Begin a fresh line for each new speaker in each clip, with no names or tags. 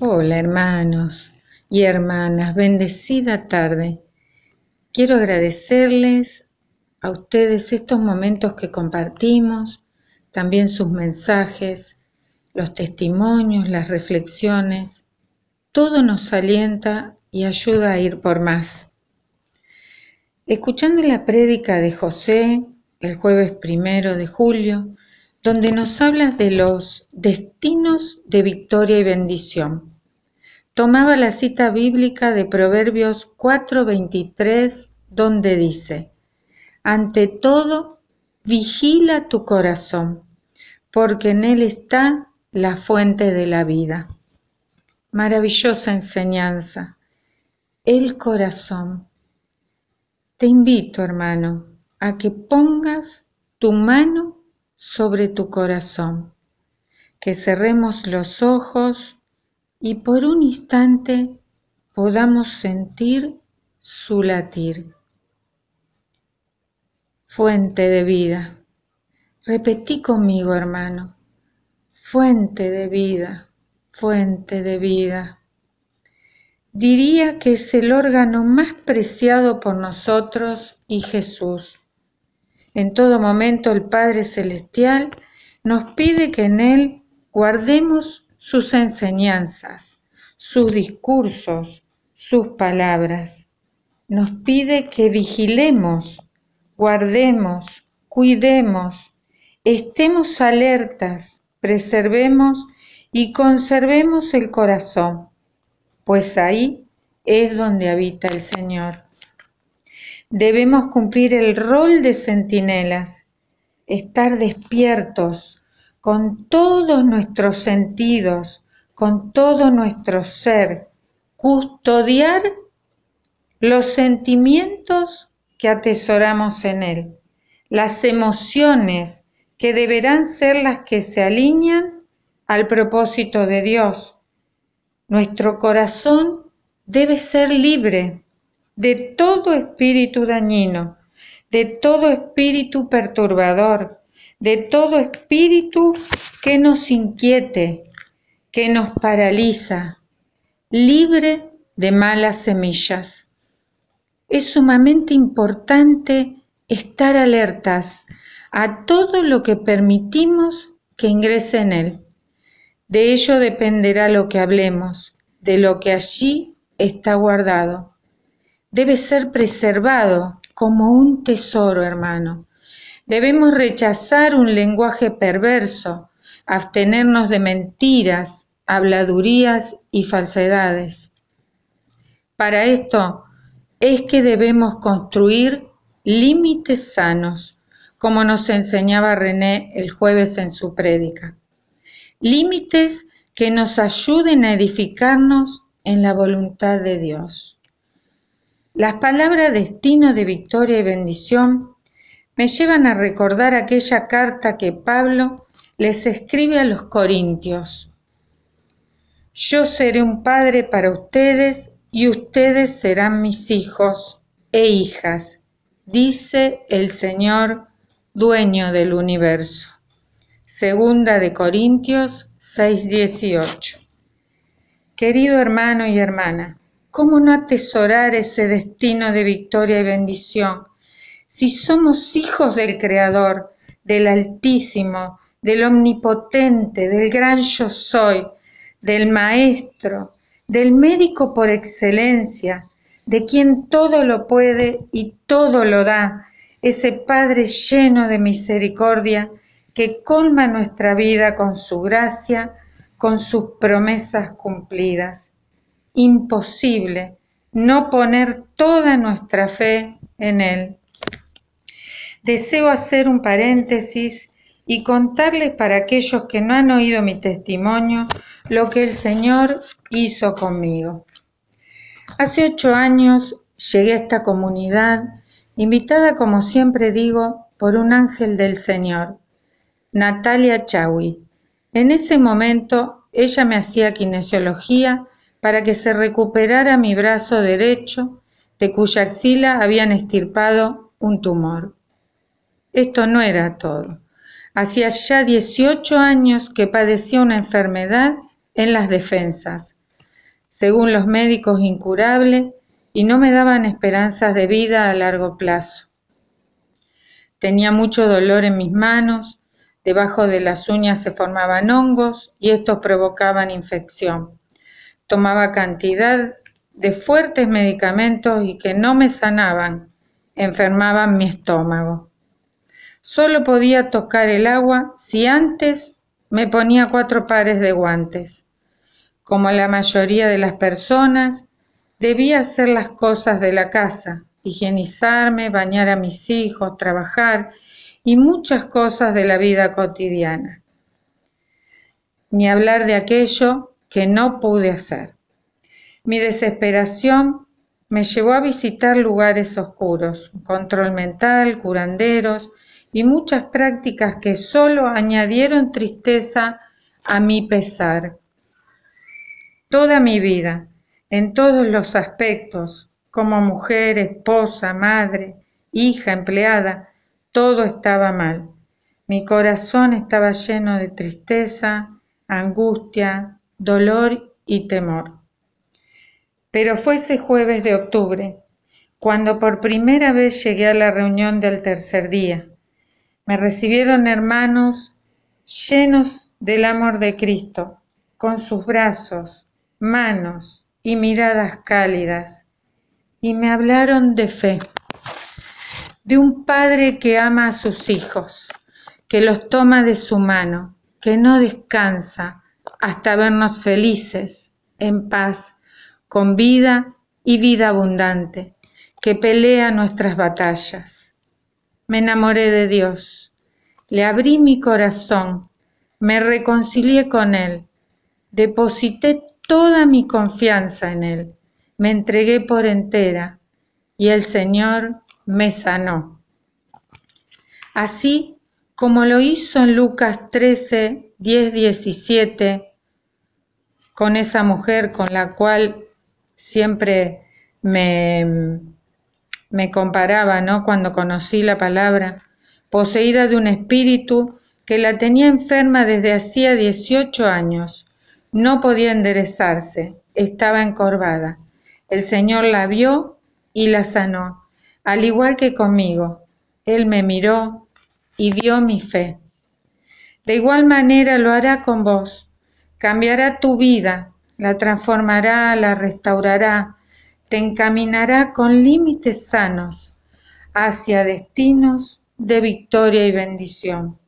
Hola hermanos y hermanas, bendecida tarde. Quiero agradecerles a ustedes estos momentos que compartimos, también sus mensajes, los testimonios, las reflexiones. Todo nos alienta y ayuda a ir por más. Escuchando la prédica de José el jueves primero de julio, donde nos habla de los destinos de victoria y bendición. Tomaba la cita bíblica de Proverbios 4:23, donde dice, ante todo, vigila tu corazón, porque en él está la fuente de la vida. Maravillosa enseñanza. El corazón. Te invito, hermano, a que pongas tu mano sobre tu corazón, que cerremos los ojos y por un instante podamos sentir su latir. Fuente de vida. Repetí conmigo, hermano. Fuente de vida, fuente de vida. Diría que es el órgano más preciado por nosotros y Jesús en todo momento el Padre Celestial nos pide que en Él guardemos sus enseñanzas, sus discursos, sus palabras. Nos pide que vigilemos, guardemos, cuidemos, estemos alertas, preservemos y conservemos el corazón, pues ahí es donde habita el Señor. Debemos cumplir el rol de centinelas, estar despiertos con todos nuestros sentidos, con todo nuestro ser, custodiar los sentimientos que atesoramos en él, las emociones que deberán ser las que se alinean al propósito de Dios. Nuestro corazón debe ser libre de todo espíritu dañino, de todo espíritu perturbador, de todo espíritu que nos inquiete, que nos paraliza, libre de malas semillas. Es sumamente importante estar alertas a todo lo que permitimos que ingrese en él. De ello dependerá lo que hablemos, de lo que allí está guardado debe ser preservado como un tesoro, hermano. Debemos rechazar un lenguaje perverso, abstenernos de mentiras, habladurías y falsedades. Para esto es que debemos construir límites sanos, como nos enseñaba René el jueves en su prédica. Límites que nos ayuden a edificarnos en la voluntad de Dios. Las palabras destino de victoria y bendición me llevan a recordar aquella carta que Pablo les escribe a los corintios. Yo seré un padre para ustedes y ustedes serán mis hijos e hijas, dice el Señor, dueño del universo. Segunda de Corintios 6:18. Querido hermano y hermana, ¿Cómo no atesorar ese destino de victoria y bendición? Si somos hijos del Creador, del Altísimo, del Omnipotente, del gran yo soy, del Maestro, del médico por excelencia, de quien todo lo puede y todo lo da, ese Padre lleno de misericordia que colma nuestra vida con su gracia, con sus promesas cumplidas imposible no poner toda nuestra fe en Él. Deseo hacer un paréntesis y contarles para aquellos que no han oído mi testimonio lo que el Señor hizo conmigo. Hace ocho años llegué a esta comunidad, invitada, como siempre digo, por un ángel del Señor, Natalia Chawi. En ese momento ella me hacía kinesiología para que se recuperara mi brazo derecho, de cuya axila habían estirpado un tumor. Esto no era todo. Hacía ya 18 años que padecía una enfermedad en las defensas, según los médicos incurable, y no me daban esperanzas de vida a largo plazo. Tenía mucho dolor en mis manos, debajo de las uñas se formaban hongos y estos provocaban infección. Tomaba cantidad de fuertes medicamentos y que no me sanaban, enfermaban mi estómago. Solo podía tocar el agua si antes me ponía cuatro pares de guantes. Como la mayoría de las personas, debía hacer las cosas de la casa, higienizarme, bañar a mis hijos, trabajar y muchas cosas de la vida cotidiana. Ni hablar de aquello que no pude hacer. Mi desesperación me llevó a visitar lugares oscuros, control mental, curanderos y muchas prácticas que solo añadieron tristeza a mi pesar. Toda mi vida, en todos los aspectos, como mujer, esposa, madre, hija, empleada, todo estaba mal. Mi corazón estaba lleno de tristeza, angustia, dolor y temor. Pero fue ese jueves de octubre, cuando por primera vez llegué a la reunión del tercer día. Me recibieron hermanos llenos del amor de Cristo, con sus brazos, manos y miradas cálidas, y me hablaron de fe, de un padre que ama a sus hijos, que los toma de su mano, que no descansa hasta vernos felices, en paz, con vida y vida abundante, que pelea nuestras batallas. Me enamoré de Dios, le abrí mi corazón, me reconcilié con Él, deposité toda mi confianza en Él, me entregué por entera y el Señor me sanó. Así como lo hizo en Lucas 13, 10, 17, con esa mujer con la cual siempre me, me comparaba, ¿no? Cuando conocí la palabra, poseída de un espíritu que la tenía enferma desde hacía 18 años. No podía enderezarse, estaba encorvada. El Señor la vio y la sanó, al igual que conmigo. Él me miró y vio mi fe. De igual manera lo hará con vos. Cambiará tu vida la transformará, la restaurará, te encaminará con límites sanos hacia destinos de victoria y bendición.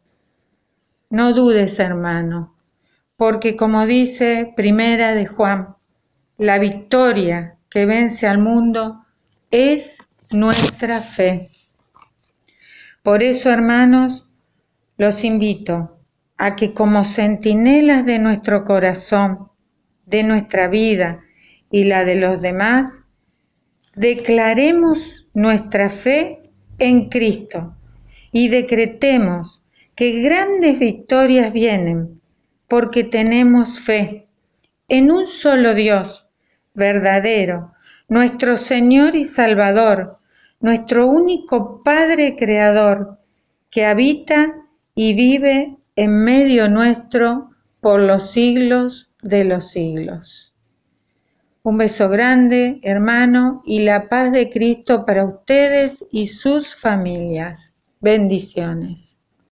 No dudes, hermano, porque como dice Primera de Juan, la victoria que vence al mundo es nuestra fe. Por eso, hermanos, los invito a que como centinelas de nuestro corazón de nuestra vida y la de los demás, declaremos nuestra fe en Cristo y decretemos que grandes victorias vienen porque tenemos fe en un solo Dios verdadero, nuestro Señor y Salvador, nuestro único Padre Creador, que habita y vive en medio nuestro por los siglos de los siglos. Un beso grande, hermano, y la paz de Cristo para ustedes y sus familias. Bendiciones.